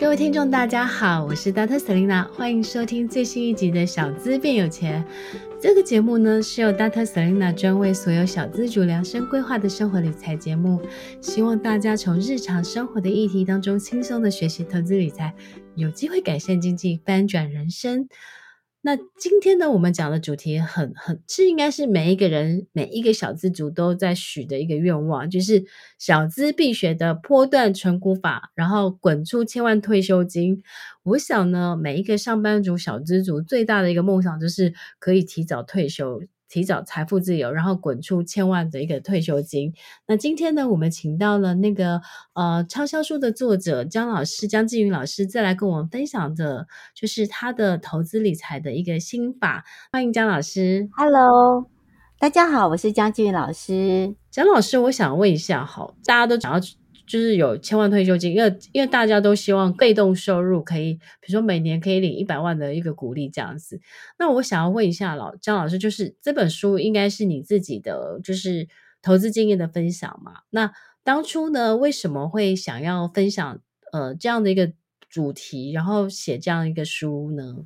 各位听众，大家好，我是 Dr. Selina，欢迎收听最新一集的《小资变有钱》。这个节目呢，是由 Dr. Selina 专为所有小资主量身规划的生活理财节目，希望大家从日常生活的议题当中轻松的学习投资理财，有机会改善经济，翻转人生。那今天呢，我们讲的主题很很是应该是每一个人每一个小资族都在许的一个愿望，就是小资必学的波段存股法，然后滚出千万退休金。我想呢，每一个上班族小资族最大的一个梦想就是可以提早退休。提早财富自由，然后滚出千万的一个退休金。那今天呢，我们请到了那个呃畅销书的作者江老师江季芸老师，再来跟我们分享的，就是他的投资理财的一个心法。欢迎江老师。Hello，大家好，我是江季芸老师。江老师，我想问一下，好，大家都讲到。就是有千万退休金，因为因为大家都希望被动收入可以，比如说每年可以领一百万的一个鼓励这样子。那我想要问一下老张老师，就是这本书应该是你自己的就是投资经验的分享嘛？那当初呢，为什么会想要分享呃这样的一个主题，然后写这样一个书呢？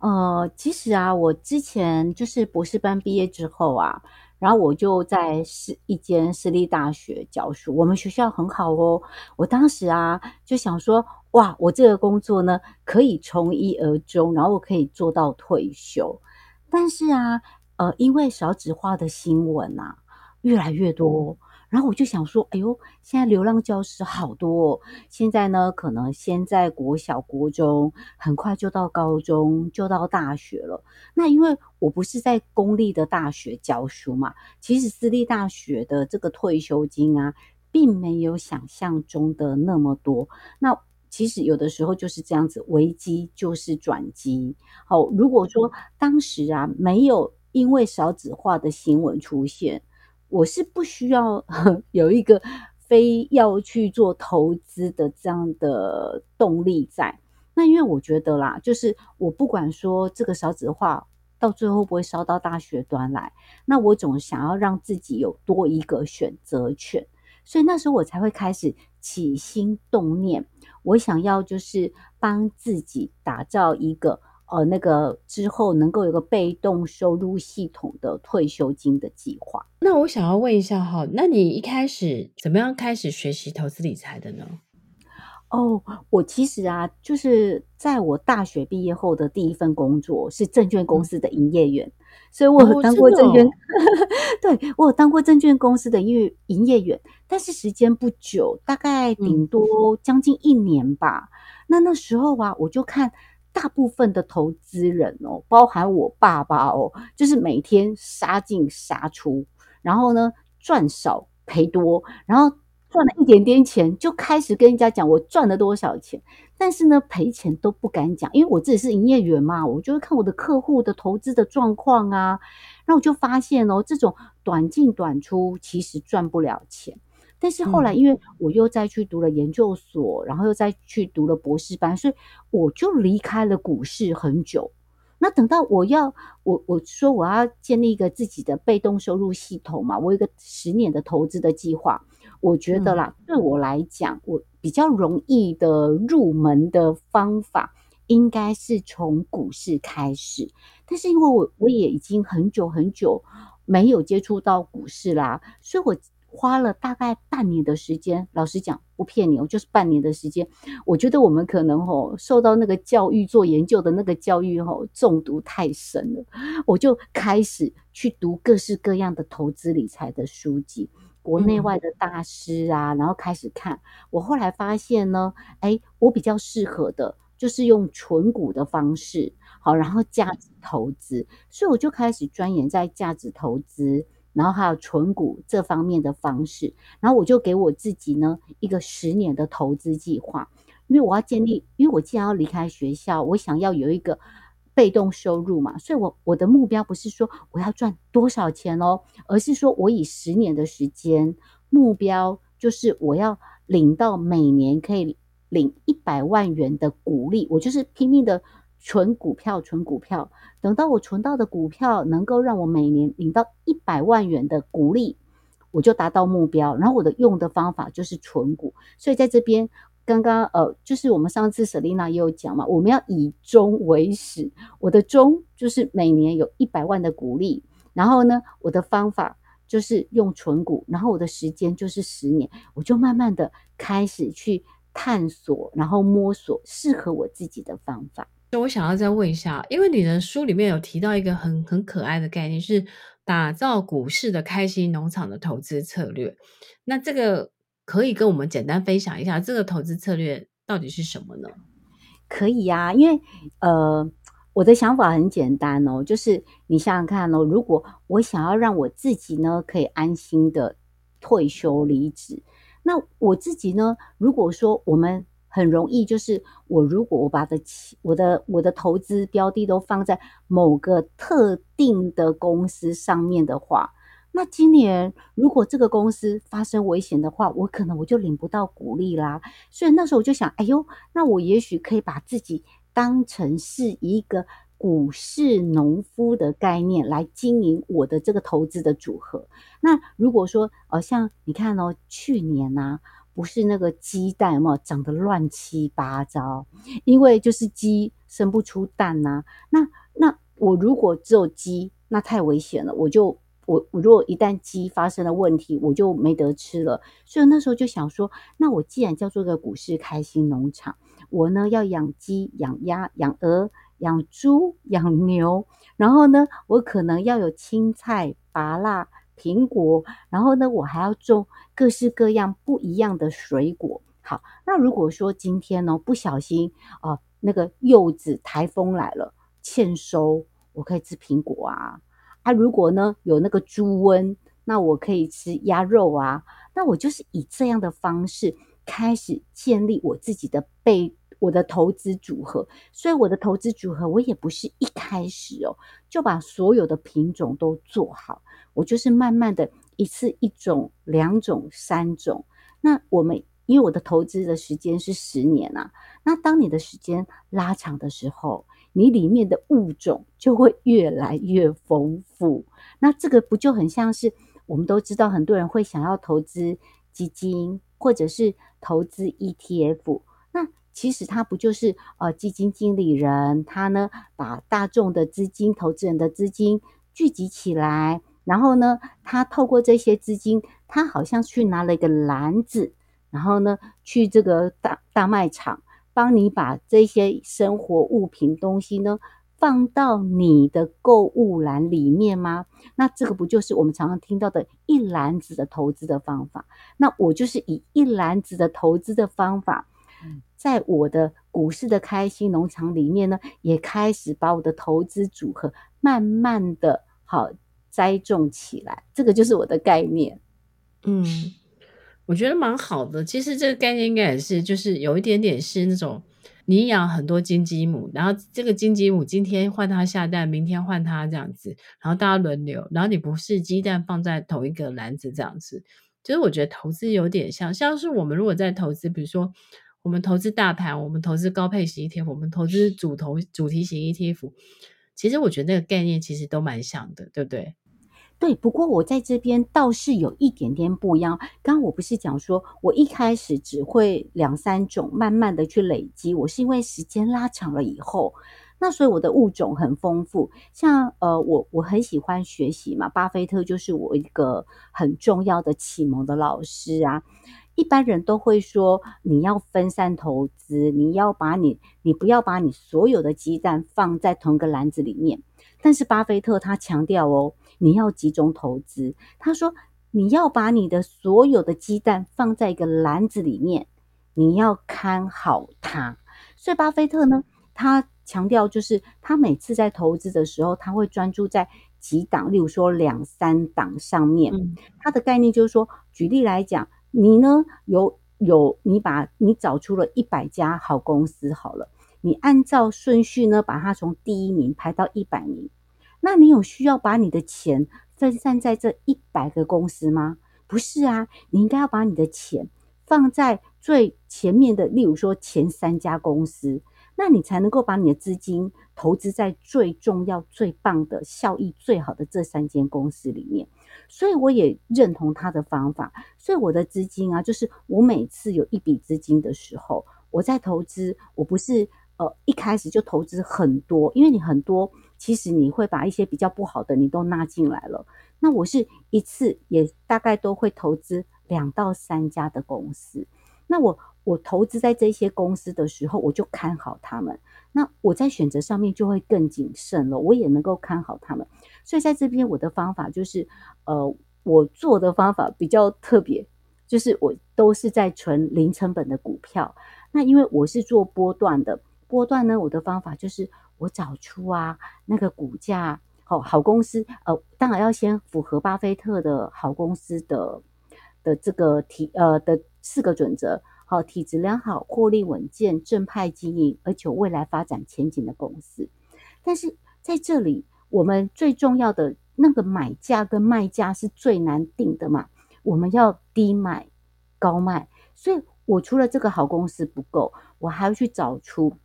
呃，其实啊，我之前就是博士班毕业之后啊。然后我就在私一间私立大学教书，我们学校很好哦。我当时啊就想说，哇，我这个工作呢可以从一而终，然后我可以做到退休。但是啊，呃，因为少子化的新闻啊越来越多。然后我就想说，哎呦，现在流浪教师好多哦。现在呢，可能先在国小、国中，很快就到高中，就到大学了。那因为我不是在公立的大学教书嘛，其实私立大学的这个退休金啊，并没有想象中的那么多。那其实有的时候就是这样子，危机就是转机。好，如果说当时啊，没有因为少子化的新闻出现。我是不需要 有一个非要去做投资的这样的动力在。那因为我觉得啦，就是我不管说这个少子化到最后会不会烧到大学端来，那我总想要让自己有多一个选择权，所以那时候我才会开始起心动念，我想要就是帮自己打造一个。呃，那个之后能够有个被动收入系统的退休金的计划。那我想要问一下哈，那你一开始怎么样开始学习投资理财的呢？哦，我其实啊，就是在我大学毕业后的第一份工作是证券公司的营业员，嗯、所以我有当过证券，哦哦、对，我有当过证券公司的营业营业员，但是时间不久，大概顶多将近一年吧。嗯、那那时候啊，我就看。大部分的投资人哦，包含我爸爸哦，就是每天杀进杀出，然后呢赚少赔多，然后赚了一点点钱就开始跟人家讲我赚了多少钱，但是呢赔钱都不敢讲，因为我自己是营业员嘛，我就会看我的客户的投资的状况啊，然后我就发现哦，这种短进短出其实赚不了钱。但是后来，因为我又再去读了研究所，嗯、然后又再去读了博士班，所以我就离开了股市很久。那等到我要我我说我要建立一个自己的被动收入系统嘛，我有一个十年的投资的计划。我觉得啦，嗯、对我来讲，我比较容易的入门的方法，应该是从股市开始。但是因为我我也已经很久很久没有接触到股市啦，所以我。花了大概半年的时间，老实讲不骗你，我就是半年的时间。我觉得我们可能吼受到那个教育做研究的那个教育吼中毒太深了，我就开始去读各式各样的投资理财的书籍，国内外的大师啊，然后开始看。我后来发现呢，哎，我比较适合的就是用纯股的方式，好，然后价值投资，所以我就开始钻研在价值投资。然后还有存股这方面的方式，然后我就给我自己呢一个十年的投资计划，因为我要建立，因为我既然要离开学校，我想要有一个被动收入嘛，所以我我的目标不是说我要赚多少钱哦，而是说我以十年的时间，目标就是我要领到每年可以领一百万元的股利，我就是拼命的。存股票，存股票，等到我存到的股票能够让我每年领到一百万元的股利，我就达到目标。然后我的用的方法就是存股，所以在这边刚刚呃，就是我们上次 Selina 也有讲嘛，我们要以终为始。我的终就是每年有一百万的股利，然后呢，我的方法就是用存股，然后我的时间就是十年，我就慢慢的开始去探索，然后摸索适合我自己的方法。我想要再问一下，因为你的书里面有提到一个很很可爱的概念，是打造股市的开心农场的投资策略。那这个可以跟我们简单分享一下，这个投资策略到底是什么呢？可以呀、啊，因为呃，我的想法很简单哦，就是你想想看哦，如果我想要让我自己呢可以安心的退休离职，那我自己呢，如果说我们。很容易，就是我如果我把的我的我的投资标的都放在某个特定的公司上面的话，那今年如果这个公司发生危险的话，我可能我就领不到股利啦。所以那时候我就想，哎呦，那我也许可以把自己当成是一个股市农夫的概念来经营我的这个投资的组合。那如果说，呃，像你看哦，去年啊。不是那个鸡蛋有没有，长得乱七八糟，因为就是鸡生不出蛋呐、那那我如果只有鸡，那太危险了。我就我我如果一旦鸡发生了问题，我就没得吃了。所以那时候就想说，那我既然叫做个股市开心农场，我呢要养鸡、养鸭、养鹅、养猪、养牛，然后呢，我可能要有青菜、拔辣。苹果，然后呢，我还要种各式各样不一样的水果。好，那如果说今天呢，不小心啊，那个柚子台风来了，欠收，我可以吃苹果啊。啊，如果呢有那个猪瘟，那我可以吃鸭肉啊。那我就是以这样的方式开始建立我自己的被。我的投资组合，所以我的投资组合，我也不是一开始哦就把所有的品种都做好，我就是慢慢的一次一种、两种、三种。那我们因为我的投资的时间是十年啊，那当你的时间拉长的时候，你里面的物种就会越来越丰富。那这个不就很像是我们都知道，很多人会想要投资基金或者是投资 ETF。那其实他不就是呃基金经理人，他呢把大众的资金、投资人的资金聚集起来，然后呢，他透过这些资金，他好像去拿了一个篮子，然后呢去这个大大卖场，帮你把这些生活物品东西呢放到你的购物篮里面吗？那这个不就是我们常常听到的一篮子的投资的方法？那我就是以一篮子的投资的方法。在我的股市的开心农场里面呢，也开始把我的投资组合慢慢的好栽种起来，这个就是我的概念。嗯，我觉得蛮好的。其实这个概念应该也是，就是有一点点是那种你养很多金鸡母，然后这个金鸡母今天换它下蛋，明天换它这样子，然后大家轮流，然后你不是鸡蛋放在同一个篮子这样子。其实我觉得投资有点像，像是我们如果在投资，比如说。我们投资大盘，我们投资高配型 ETF，我们投资主投主题型 ETF，其实我觉得那个概念其实都蛮像的，对不对？对，不过我在这边倒是有一点点不一样。刚刚我不是讲说我一开始只会两三种，慢慢的去累积，我是因为时间拉长了以后，那所以我的物种很丰富。像呃，我我很喜欢学习嘛，巴菲特就是我一个很重要的启蒙的老师啊。一般人都会说，你要分散投资，你要把你，你不要把你所有的鸡蛋放在同一个篮子里面。但是巴菲特他强调哦，你要集中投资。他说，你要把你的所有的鸡蛋放在一个篮子里面，你要看好它。所以巴菲特呢，他强调就是他每次在投资的时候，他会专注在几档，例如说两三档上面。他的概念就是说，举例来讲。你呢？有有，你把你找出了一百家好公司好了，你按照顺序呢，把它从第一名排到一百名。那你有需要把你的钱分散在这一百个公司吗？不是啊，你应该要把你的钱放在最前面的，例如说前三家公司，那你才能够把你的资金投资在最重要、最棒的、效益最好的这三间公司里面。所以我也认同他的方法。所以我的资金啊，就是我每次有一笔资金的时候，我在投资，我不是呃一开始就投资很多，因为你很多，其实你会把一些比较不好的你都纳进来了。那我是一次也大概都会投资两到三家的公司。那我我投资在这些公司的时候，我就看好他们。那我在选择上面就会更谨慎了，我也能够看好他们。所以在这边我的方法就是，呃，我做的方法比较特别，就是我都是在存零成本的股票。那因为我是做波段的，波段呢，我的方法就是我找出啊那个股价好好公司，呃，当然要先符合巴菲特的好公司的的这个体呃的四个准则。好，体质良好、获利稳健、正派经营，而且未来发展前景的公司。但是在这里，我们最重要的那个买价跟卖价是最难定的嘛？我们要低买高卖，所以我除了这个好公司不够，我还要去找出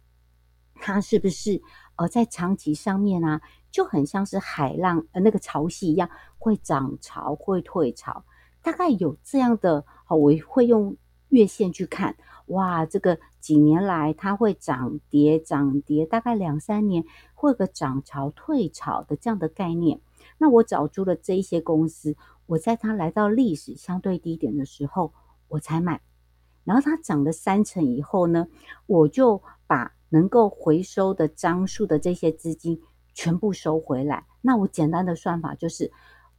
它是不是呃在长期上面啊，就很像是海浪呃那个潮汐一样，会涨潮会退潮，大概有这样的。好，我会用。月线去看，哇，这个几年来它会涨跌涨跌，大概两三年会有个涨潮退潮的这样的概念。那我找出了这一些公司，我在它来到历史相对低点的时候，我才买。然后它涨了三成以后呢，我就把能够回收的张数的这些资金全部收回来。那我简单的算法就是，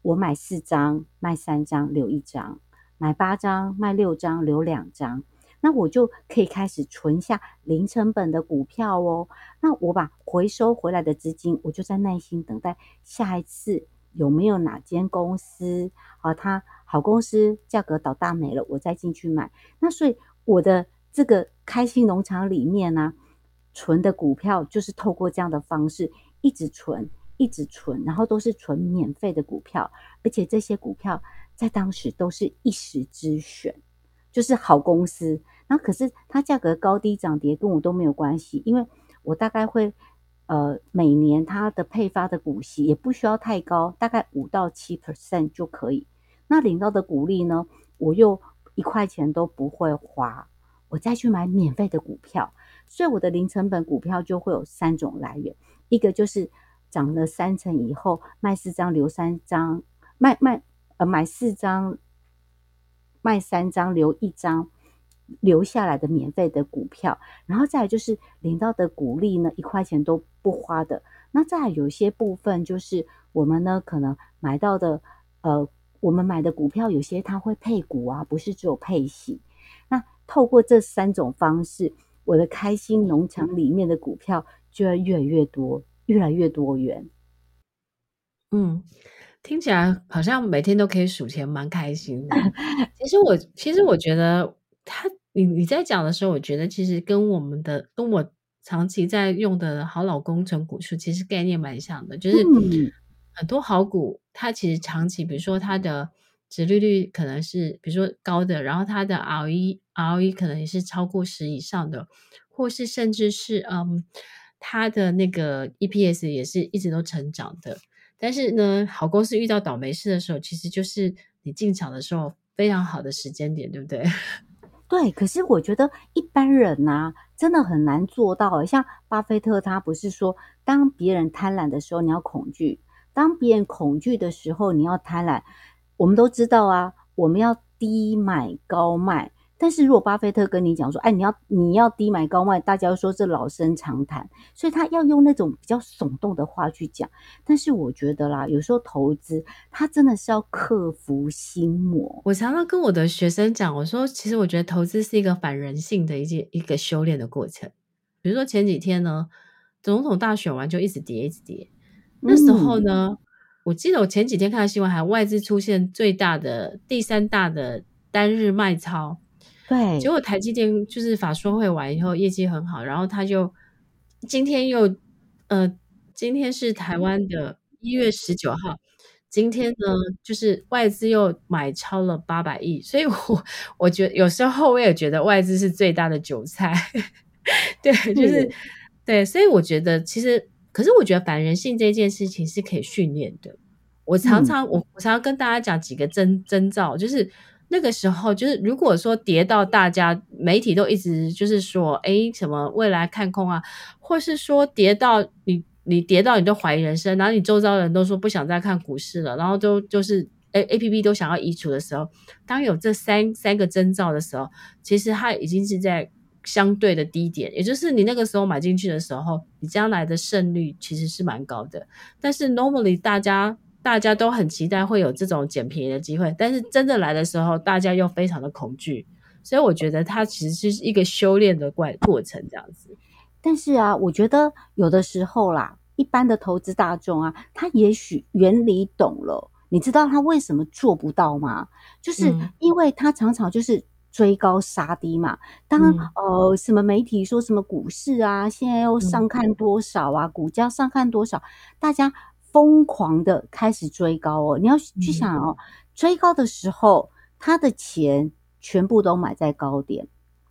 我买四张，卖三张，留一张。买八张，卖六张，留两张，那我就可以开始存下零成本的股票哦。那我把回收回来的资金，我就在耐心等待下一次有没有哪间公司啊，它好公司价格倒大霉了，我再进去买。那所以我的这个开心农场里面呢，存的股票就是透过这样的方式一直存，一直存，然后都是存免费的股票，而且这些股票。在当时都是一时之选，就是好公司。那可是它价格高低涨跌跟我都没有关系，因为我大概会呃每年它的配发的股息也不需要太高，大概五到七 percent 就可以。那领到的股利呢，我又一块钱都不会花，我再去买免费的股票，所以我的零成本股票就会有三种来源，一个就是涨了三成以后卖四张留三张，卖卖。呃，买四张，卖三张，留一张，留下来的免费的股票，然后再来就是领到的股利呢，一块钱都不花的。那再来有些部分就是我们呢可能买到的，呃，我们买的股票有些它会配股啊，不是只有配息。那透过这三种方式，我的开心农场里面的股票就要越来越多，越来越多元。嗯。听起来好像每天都可以数钱，蛮开心的。其实我其实我觉得他你你在讲的时候，我觉得其实跟我们的跟我长期在用的好老公存股数其实概念蛮像的，就是很多好股，它其实长期，比如说它的殖利率可能是比如说高的，然后它的 ROE ROE 可能也是超过十以上的，或是甚至是嗯，它的那个 EPS 也是一直都成长的。但是呢，好公司遇到倒霉事的时候，其实就是你进场的时候非常好的时间点，对不对？对。可是我觉得一般人呐、真的很难做到。像巴菲特，他不是说，当别人贪婪的时候，你要恐惧；当别人恐惧的时候，你要贪婪。我们都知道啊，我们要低买高卖。但是如果巴菲特跟你讲说，哎，你要你要低买高卖，大家说这老生常谈，所以他要用那种比较耸动的话去讲。但是我觉得啦，有时候投资他真的是要克服心魔。我常常跟我的学生讲，我说其实我觉得投资是一个反人性的一件一个修炼的过程。比如说前几天呢，总统大选完就一直跌一直跌，那时候呢，嗯、我记得我前几天看到新闻，还外资出现最大的第三大的单日卖超。对，结果台积电就是法说会完以后业绩很好，然后他就今天又呃，今天是台湾的一月十九号，今天呢就是外资又买超了八百亿，所以我我觉得有时候我也觉得外资是最大的韭菜，对，就是、嗯、对，所以我觉得其实，可是我觉得反人性这件事情是可以训练的，我常常、嗯、我我常常跟大家讲几个征征兆，就是那个时候，就是如果说跌到大家媒体都一直就是说，哎，什么未来看空啊，或是说跌到你你跌到你都怀疑人生，然后你周遭人都说不想再看股市了，然后都就是。A A P P 都想要移除的时候，当有这三三个征兆的时候，其实它已经是在相对的低点，也就是你那个时候买进去的时候，你将来的胜率其实是蛮高的。但是 normally 大家大家都很期待会有这种捡便宜的机会，但是真的来的时候，大家又非常的恐惧，所以我觉得它其实是一个修炼的过过程这样子。但是啊，我觉得有的时候啦，一般的投资大众啊，他也许原理懂了。你知道他为什么做不到吗？就是因为他常常就是追高杀低嘛。当、嗯、呃什么媒体说什么股市啊，现在又上看多少啊，嗯、股价上看多少，大家疯狂的开始追高哦。你要去想哦，嗯、追高的时候，他的钱全部都买在高点。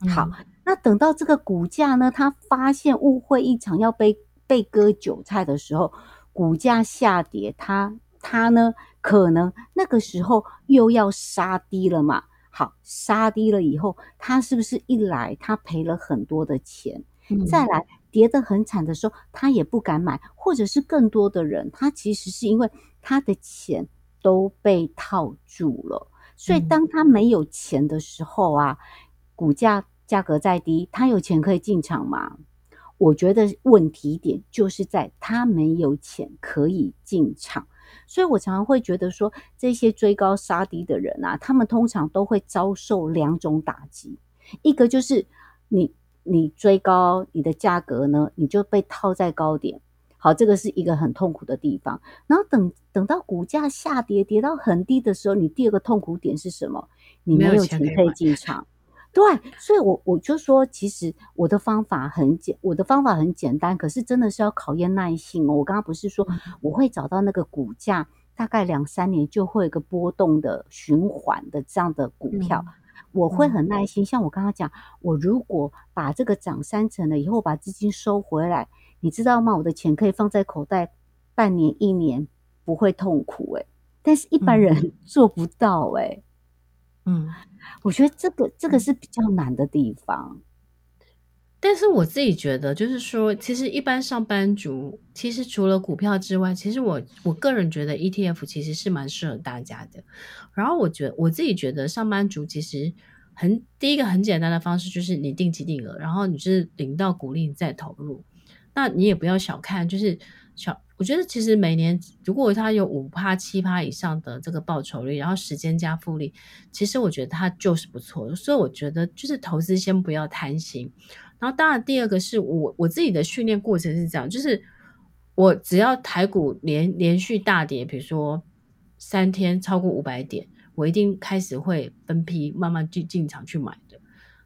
好，嗯、那等到这个股价呢，他发现误会一场要被被割韭菜的时候，股价下跌，他他呢？可能那个时候又要杀低了嘛？好，杀低了以后，他是不是一来他赔了很多的钱？嗯、再来跌得很惨的时候，他也不敢买，或者是更多的人，他其实是因为他的钱都被套住了，所以当他没有钱的时候啊，股价价格再低，他有钱可以进场吗？我觉得问题点就是在他没有钱可以进场。所以我常常会觉得说，这些追高杀低的人啊，他们通常都会遭受两种打击。一个就是你你追高，你的价格呢，你就被套在高点，好，这个是一个很痛苦的地方。然后等等到股价下跌跌到很低的时候，你第二个痛苦点是什么？你没有钱可以进场。对，所以我我就说，其实我的方法很简，我的方法很简单，可是真的是要考验耐性哦。我刚刚不是说我会找到那个股价大概两三年就会有一个波动的循环的这样的股票，嗯、我会很耐心。像我刚刚讲，我如果把这个涨三成了以后把资金收回来，你知道吗？我的钱可以放在口袋半年一年不会痛苦诶，但是一般人 做不到诶。嗯。我觉得这个这个是比较难的地方，但是我自己觉得，就是说，其实一般上班族，其实除了股票之外，其实我我个人觉得 ETF 其实是蛮适合大家的。然后我觉得我自己觉得上班族其实很第一个很简单的方式就是你定期定额，然后你是领到股利再投入，那你也不要小看，就是小。我觉得其实每年如果它有五趴七趴以上的这个报酬率，然后时间加复利，其实我觉得它就是不错。所以我觉得就是投资先不要贪心。然后当然第二个是我我自己的训练过程是这样，就是我只要台股连连续大跌，比如说三天超过五百点，我一定开始会分批慢慢进进场去买的。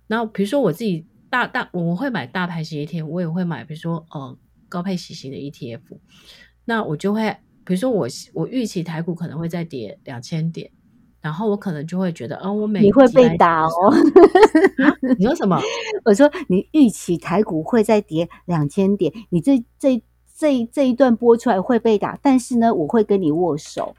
然后比如说我自己大大我会买大盘型 ETF，我也会买比如说呃高配息型的 ETF。那我就会，比如说我我预期台股可能会再跌两千点，然后我可能就会觉得，哦，我每你会被打哦。你说什么？我说你预期台股会再跌两千点，你这这这这一段播出来会被打，但是呢，我会跟你握手。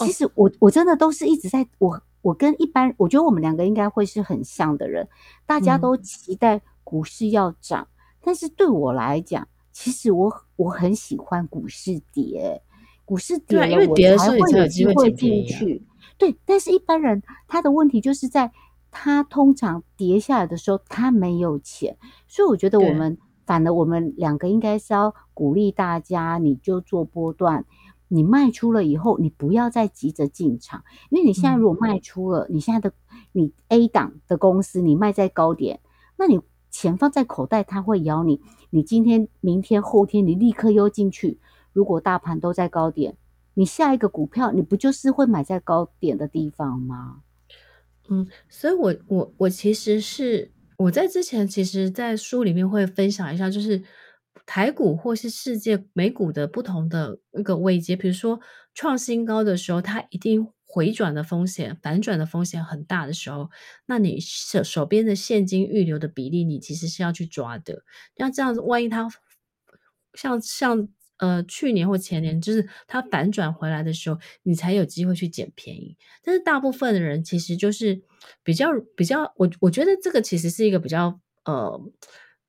其实我我真的都是一直在，我我跟一般，我觉得我们两个应该会是很像的人，大家都期待股市要涨，嗯、但是对我来讲。其实我我很喜欢股市跌，股市跌了我才会有机会进去。对，但是一般人他的问题就是在他通常跌下来的时候他没有钱，所以我觉得我们反而我们两个应该是要鼓励大家，你就做波段，你卖出了以后你不要再急着进场，因为你现在如果卖出了，你现在的你 A 档的公司你卖在高点，那你。钱放在口袋，它会咬你。你今天、明天、后天，你立刻又进去。如果大盘都在高点，你下一个股票，你不就是会买在高点的地方吗？嗯，所以我我我其实是我在之前，其实，在书里面会分享一下，就是台股或是世界美股的不同的一个位阶。比如说创新高的时候，它一定。回转的风险、反转的风险很大的时候，那你手手边的现金预留的比例，你其实是要去抓的。那这样子，万一它像像呃去年或前年，就是它反转回来的时候，你才有机会去捡便宜。但是大部分的人其实就是比较比较，我我觉得这个其实是一个比较呃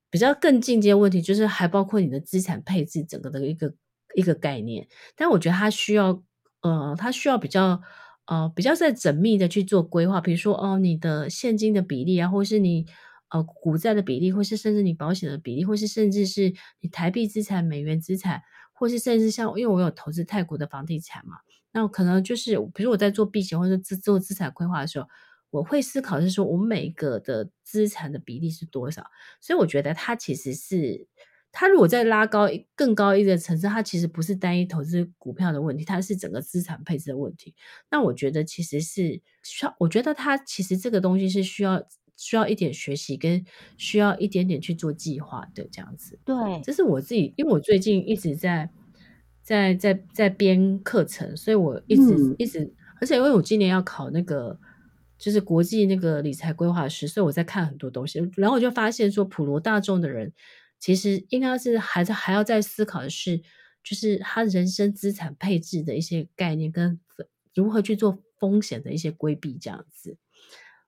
比较更进阶问题，就是还包括你的资产配置整个的一个一个概念。但我觉得它需要呃，它需要比较。呃，比较在缜密的去做规划，比如说哦，你的现金的比例啊，或是你呃股债的比例，或是甚至你保险的比例，或是甚至是你台币资产、美元资产，或是甚至像因为我有投资泰国的房地产嘛，那可能就是比如我在做避险或者做做资产规划的时候，我会思考是说我每一个的资产的比例是多少，所以我觉得它其实是。它如果再拉高更高一个层次，它其实不是单一投资股票的问题，它是整个资产配置的问题。那我觉得其实是需要，我觉得它其实这个东西是需要需要一点学习，跟需要一点点去做计划的这样子。对，这是我自己，因为我最近一直在在在在编课程，所以我一直、嗯、一直，而且因为我今年要考那个就是国际那个理财规划师，所以我在看很多东西，然后我就发现说普罗大众的人。其实应该是还在还要再思考的是，就是他人生资产配置的一些概念跟如何去做风险的一些规避这样子。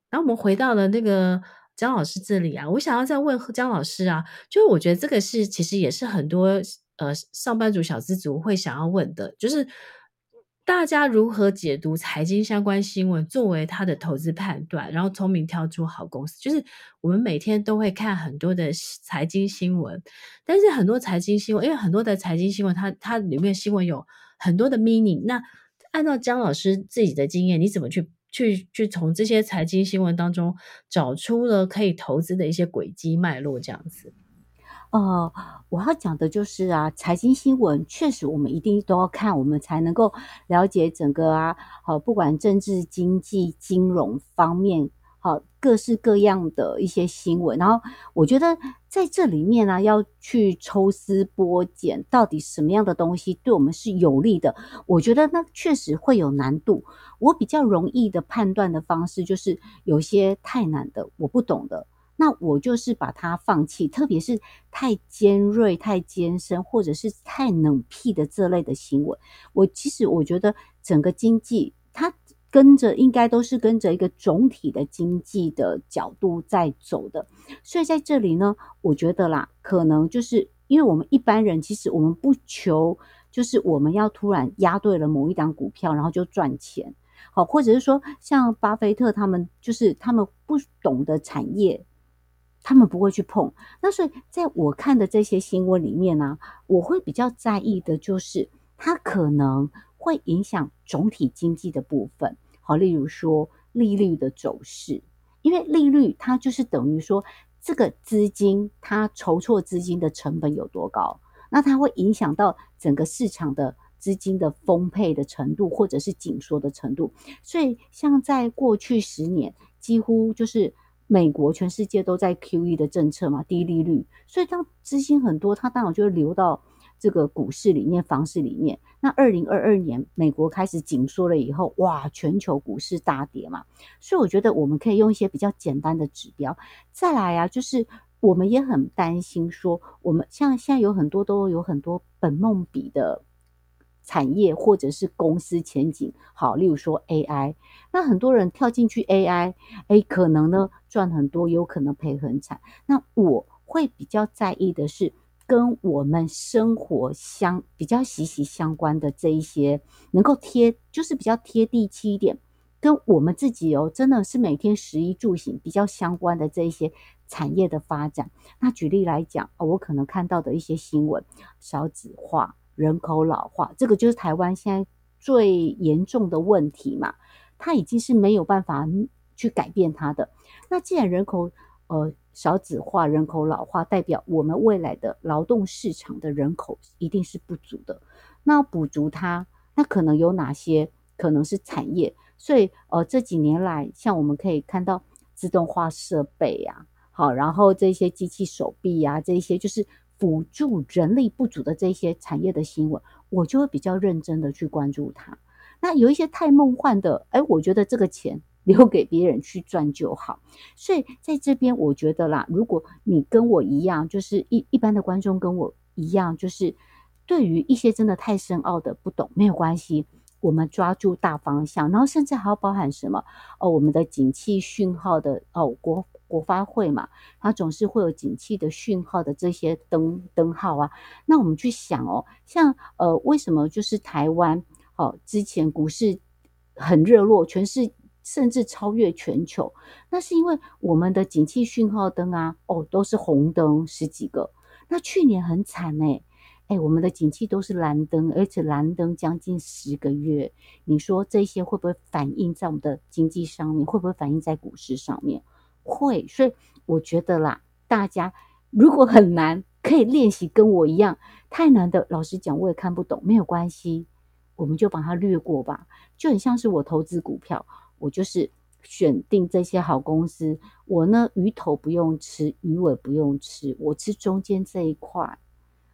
然后我们回到了那个姜老师这里啊，我想要再问姜老师啊，就是我觉得这个是其实也是很多呃上班族小资族会想要问的，就是。大家如何解读财经相关新闻作为他的投资判断，然后聪明挑出好公司？就是我们每天都会看很多的财经新闻，但是很多财经新闻，因为很多的财经新闻，它它里面新闻有很多的 meaning。那按照姜老师自己的经验，你怎么去去去从这些财经新闻当中找出了可以投资的一些轨迹脉络？这样子。呃，我要讲的就是啊，财经新闻确实我们一定都要看，我们才能够了解整个啊，好，不管政治、经济、金融方面，好，各式各样的一些新闻。然后我觉得在这里面呢，要去抽丝剥茧，到底什么样的东西对我们是有利的，我觉得那确实会有难度。我比较容易的判断的方式，就是有些太难的，我不懂的。那我就是把它放弃，特别是太尖锐、太尖深，或者是太冷僻的这类的新闻。我其实我觉得整个经济它跟着应该都是跟着一个总体的经济的角度在走的。所以在这里呢，我觉得啦，可能就是因为我们一般人其实我们不求就是我们要突然压对了某一档股票，然后就赚钱，好，或者是说像巴菲特他们就是他们不懂的产业。他们不会去碰，那所以在我看的这些新闻里面呢，我会比较在意的就是它可能会影响总体经济的部分。好，例如说利率的走势，因为利率它就是等于说这个资金它筹措资金的成本有多高，那它会影响到整个市场的资金的丰沛的程度或者是紧缩的程度。所以像在过去十年，几乎就是。美国全世界都在 QE 的政策嘛，低利率，所以当资金很多，它当然就会流到这个股市里面、房市里面。那二零二二年美国开始紧缩了以后，哇，全球股市大跌嘛。所以我觉得我们可以用一些比较简单的指标。再来啊，就是我们也很担心说，我们像现在有很多都有很多本梦比的。产业或者是公司前景好，例如说 AI，那很多人跳进去 AI，哎，可能呢赚很多，有可能赔很惨。那我会比较在意的是跟我们生活相比较息息相关的这一些，能够贴就是比较贴地气一点，跟我们自己哦，真的是每天食衣住行比较相关的这一些产业的发展。那举例来讲，我可能看到的一些新闻，少子化。人口老化，这个就是台湾现在最严重的问题嘛，它已经是没有办法去改变它的。那既然人口呃少子化、人口老化，代表我们未来的劳动市场的人口一定是不足的。那补足它，那可能有哪些？可能是产业。所以呃这几年来，像我们可以看到自动化设备呀、啊，好，然后这些机器手臂呀、啊，这些就是。辅助人力不足的这些产业的新闻，我就会比较认真的去关注它。那有一些太梦幻的，哎，我觉得这个钱 留给别人去赚就好。所以在这边，我觉得啦，如果你跟我一样，就是一一般的观众跟我一样，就是对于一些真的太深奥的不懂，没有关系，我们抓住大方向，然后甚至还要包含什么？哦，我们的景气讯号的哦，国国发会嘛，它总是会有景气的讯号的这些灯灯号啊。那我们去想哦，像呃，为什么就是台湾哦，之前股市很热络，全市甚至超越全球，那是因为我们的景气讯号灯啊，哦，都是红灯十几个。那去年很惨哎、欸。哎，我们的景气都是蓝灯，而且蓝灯将近十个月。你说这些会不会反映在我们的经济上面？会不会反映在股市上面？会。所以我觉得啦，大家如果很难，可以练习跟我一样。太难的，老实讲我也看不懂，没有关系，我们就把它略过吧。就很像是我投资股票，我就是选定这些好公司。我呢，鱼头不用吃，鱼尾不用吃，我吃中间这一块。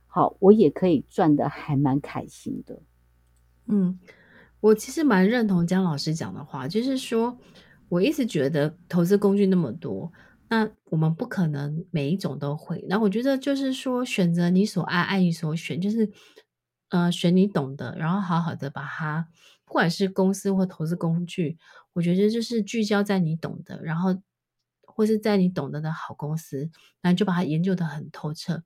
好，我也可以赚得还蛮开心的。嗯，我其实蛮认同江老师讲的话，就是说，我一直觉得投资工具那么多，那我们不可能每一种都会。那我觉得就是说，选择你所爱，爱你所选，就是呃，选你懂的，然后好好的把它，不管是公司或投资工具，我觉得就是聚焦在你懂的，然后或是在你懂得的好公司，那就把它研究得很透彻。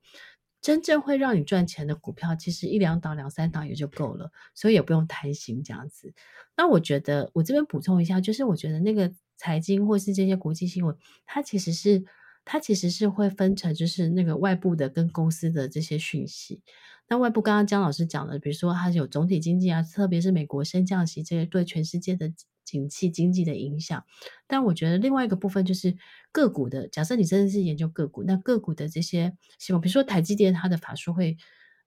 真正会让你赚钱的股票，其实一两档、两三档也就够了，所以也不用贪心这样子。那我觉得，我这边补充一下，就是我觉得那个财经或是这些国际新闻，它其实是它其实是会分成，就是那个外部的跟公司的这些讯息。那外部刚刚江老师讲的，比如说它有总体经济啊，特别是美国升降息这些对全世界的。景气经济的影响，但我觉得另外一个部分就是个股的。假设你真的是研究个股，那个股的这些希望，比如说台积电它的法说会，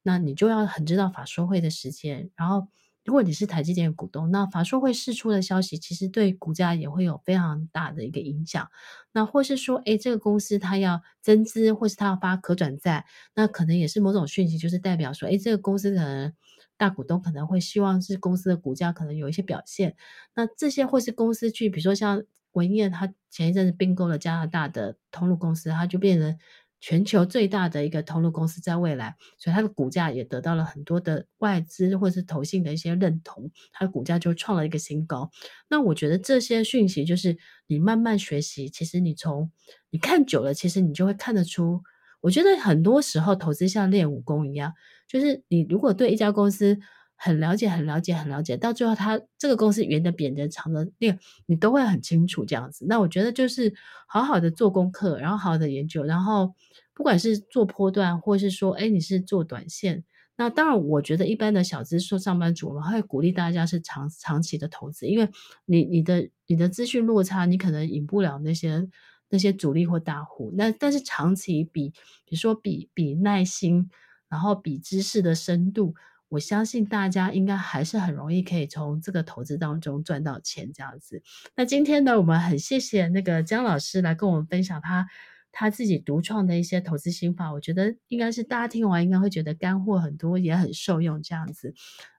那你就要很知道法说会的时间。然后，如果你是台积电的股东，那法说会释出的消息，其实对股价也会有非常大的一个影响。那或是说，诶，这个公司它要增资，或是它要发可转债，那可能也是某种讯息，就是代表说，诶，这个公司可能。大股东可能会希望是公司的股价可能有一些表现，那这些会是公司去，比如说像文曄，他前一阵子并购了加拿大的通路公司，它就变成全球最大的一个通路公司，在未来，所以它的股价也得到了很多的外资或是投信的一些认同，它的股价就创了一个新高。那我觉得这些讯息就是你慢慢学习，其实你从你看久了，其实你就会看得出。我觉得很多时候投资像练武功一样，就是你如果对一家公司很了解、很了解、很了解，到最后它这个公司圆的、扁的、长的，练你都会很清楚这样子。那我觉得就是好好的做功课，然后好好的研究，然后不管是做波段，或是说，哎，你是做短线，那当然，我觉得一般的小资说上班族，我们会鼓励大家是长长期的投资，因为你你的你的资讯落差，你可能赢不了那些。那些主力或大户，那但是长期比，比如说比比耐心，然后比知识的深度，我相信大家应该还是很容易可以从这个投资当中赚到钱这样子。那今天呢，我们很谢谢那个江老师来跟我们分享他他自己独创的一些投资心法，我觉得应该是大家听完应该会觉得干货很多，也很受用这样子。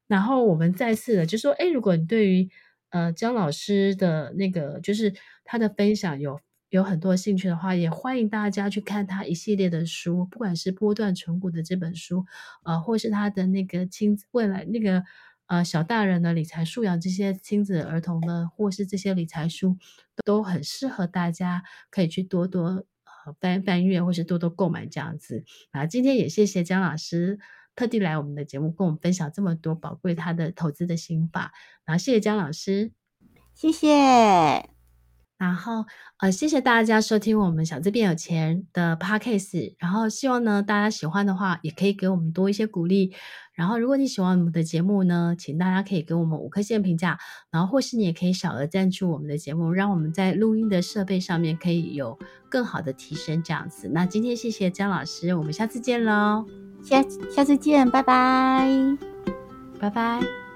然后我们再次的就说，诶，如果你对于呃江老师的那个就是他的分享有。有很多兴趣的话，也欢迎大家去看他一系列的书，不管是波段存股的这本书，呃，或是他的那个亲子未来那个呃小大人的理财素养这些亲子儿童的，或是这些理财书，都很适合大家可以去多多呃翻翻阅，或是多多购买这样子。啊，今天也谢谢江老师特地来我们的节目，跟我们分享这么多宝贵他的投资的心法。然后谢谢江老师，谢谢。然后，呃，谢谢大家收听我们小资变有钱的 Podcast。然后，希望呢大家喜欢的话，也可以给我们多一些鼓励。然后，如果你喜欢我们的节目呢，请大家可以给我们五颗星评价。然后，或是你也可以小额赞助我们的节目，让我们在录音的设备上面可以有更好的提升。这样子，那今天谢谢江老师，我们下次见喽，下下次见，拜拜，拜拜。